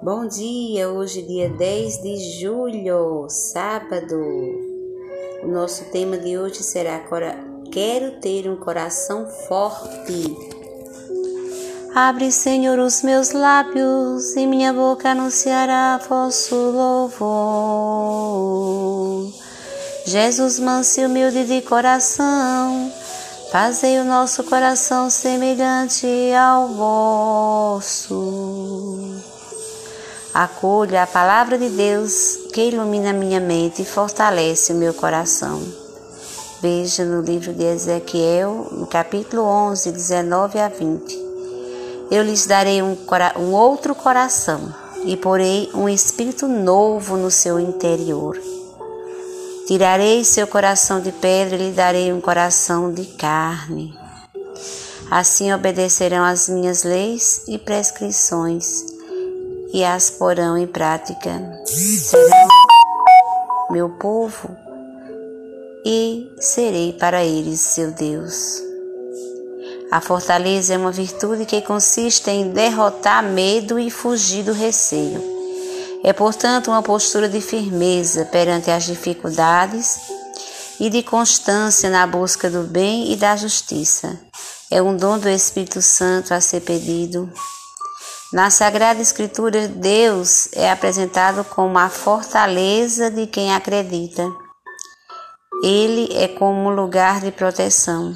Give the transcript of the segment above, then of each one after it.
Bom dia, hoje dia 10 de julho, sábado. O nosso tema de hoje será Quero ter um coração forte. Abre, Senhor, os meus lábios e minha boca anunciará vosso louvor. Jesus, manso e humilde de coração, fazei o nosso coração semelhante ao vosso. Acolha a palavra de Deus que ilumina minha mente e fortalece o meu coração. Veja no livro de Ezequiel, no capítulo 11, 19 a 20. Eu lhes darei um, um outro coração e porei um espírito novo no seu interior. Tirarei seu coração de pedra e lhe darei um coração de carne. Assim obedecerão às minhas leis e prescrições e as porão em prática. Serão meu povo e serei para eles seu Deus. A fortaleza é uma virtude que consiste em derrotar medo e fugir do receio. É, portanto, uma postura de firmeza perante as dificuldades e de constância na busca do bem e da justiça. É um dom do Espírito Santo a ser pedido na Sagrada Escritura, Deus é apresentado como a fortaleza de quem acredita. Ele é como um lugar de proteção,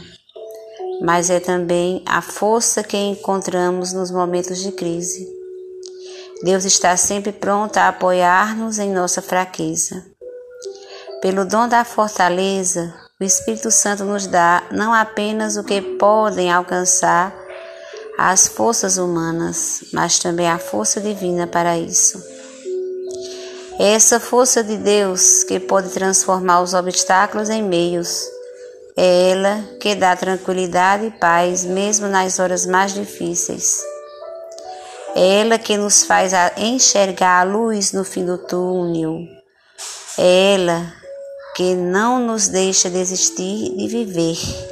mas é também a força que encontramos nos momentos de crise. Deus está sempre pronto a apoiar-nos em nossa fraqueza. Pelo dom da fortaleza, o Espírito Santo nos dá não apenas o que podem alcançar às forças humanas, mas também à força divina para isso. É essa força de Deus que pode transformar os obstáculos em meios. É ela que dá tranquilidade e paz mesmo nas horas mais difíceis. É ela que nos faz enxergar a luz no fim do túnel. É ela que não nos deixa desistir de viver.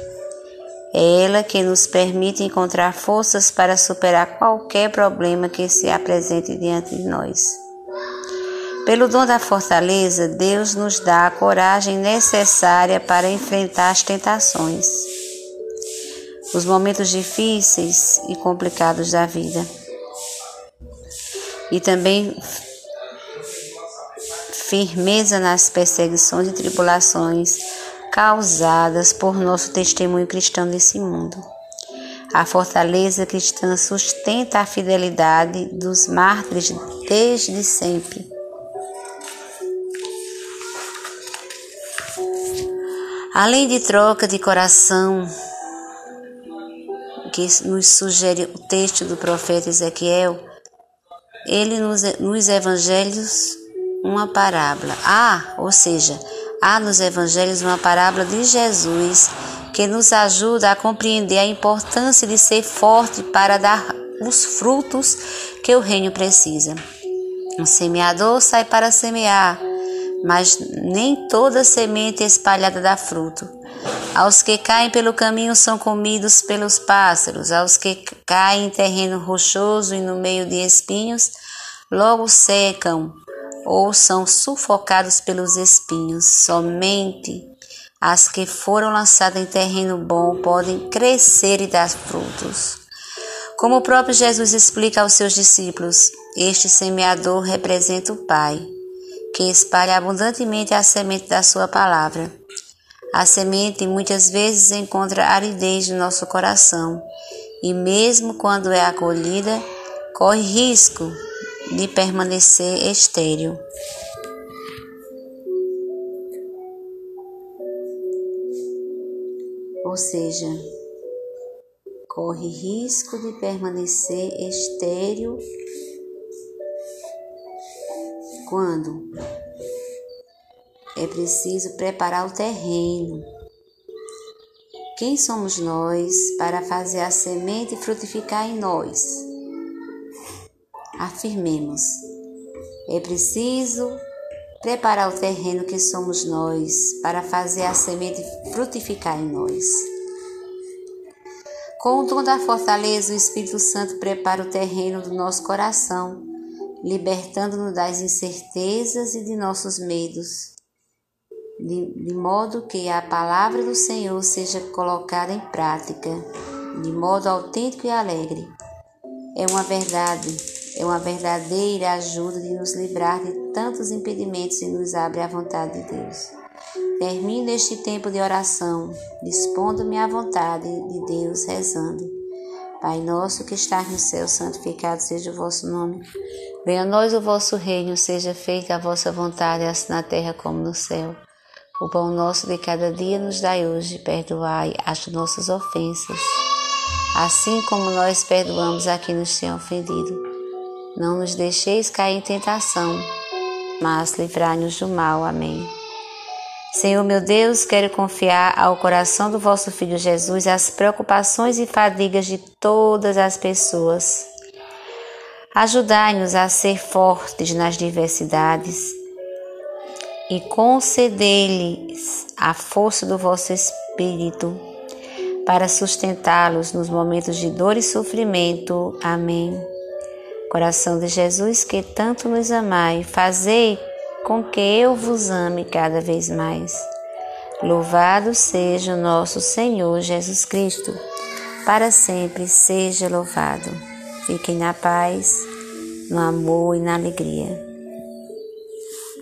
É ela que nos permite encontrar forças para superar qualquer problema que se apresente diante de nós. Pelo dom da fortaleza, Deus nos dá a coragem necessária para enfrentar as tentações, os momentos difíceis e complicados da vida. E também firmeza nas perseguições e tribulações causadas por nosso testemunho cristão nesse mundo. A fortaleza cristã sustenta a fidelidade dos mártires desde sempre. Além de troca de coração, que nos sugere o texto do profeta Ezequiel, ele nos, nos evangelhos uma parábola. Ah, ou seja, Há nos evangelhos uma parábola de Jesus que nos ajuda a compreender a importância de ser forte para dar os frutos que o reino precisa. Um semeador sai para semear, mas nem toda semente espalhada dá fruto. Aos que caem pelo caminho são comidos pelos pássaros, aos que caem em terreno rochoso e no meio de espinhos, logo secam ou são sufocados pelos espinhos. Somente as que foram lançadas em terreno bom podem crescer e dar frutos. Como o próprio Jesus explica aos seus discípulos, este semeador representa o Pai, que espalha abundantemente a semente da sua palavra. A semente muitas vezes encontra aridez no nosso coração e, mesmo quando é acolhida, corre risco de permanecer estéril. Ou seja, corre risco de permanecer estéril quando é preciso preparar o terreno. Quem somos nós para fazer a semente frutificar em nós? Afirmemos: é preciso preparar o terreno que somos nós para fazer a semente frutificar em nós. Com o dom da fortaleza, o Espírito Santo prepara o terreno do nosso coração, libertando-nos das incertezas e de nossos medos, de, de modo que a palavra do Senhor seja colocada em prática, de modo autêntico e alegre. É uma verdade, é uma verdadeira ajuda de nos livrar de tantos impedimentos e nos abre à vontade de Deus. Termino este tempo de oração, dispondo-me à vontade de Deus, rezando. Pai nosso que estás no céu, santificado seja o vosso nome. Venha a nós o vosso reino, seja feita a vossa vontade, assim na terra como no céu. O pão nosso de cada dia nos dai hoje, perdoai as nossas ofensas, assim como nós perdoamos a quem nos tem ofendido. Não nos deixeis cair em tentação, mas livrai-nos do mal. Amém. Senhor meu Deus, quero confiar ao coração do vosso Filho Jesus as preocupações e fadigas de todas as pessoas. Ajudai-nos a ser fortes nas diversidades e concedei-lhes a força do vosso Espírito para sustentá-los nos momentos de dor e sofrimento. Amém. Coração de Jesus, que tanto nos amai, fazei com que eu vos ame cada vez mais. Louvado seja o nosso Senhor Jesus Cristo, para sempre seja louvado. Fiquem na paz, no amor e na alegria.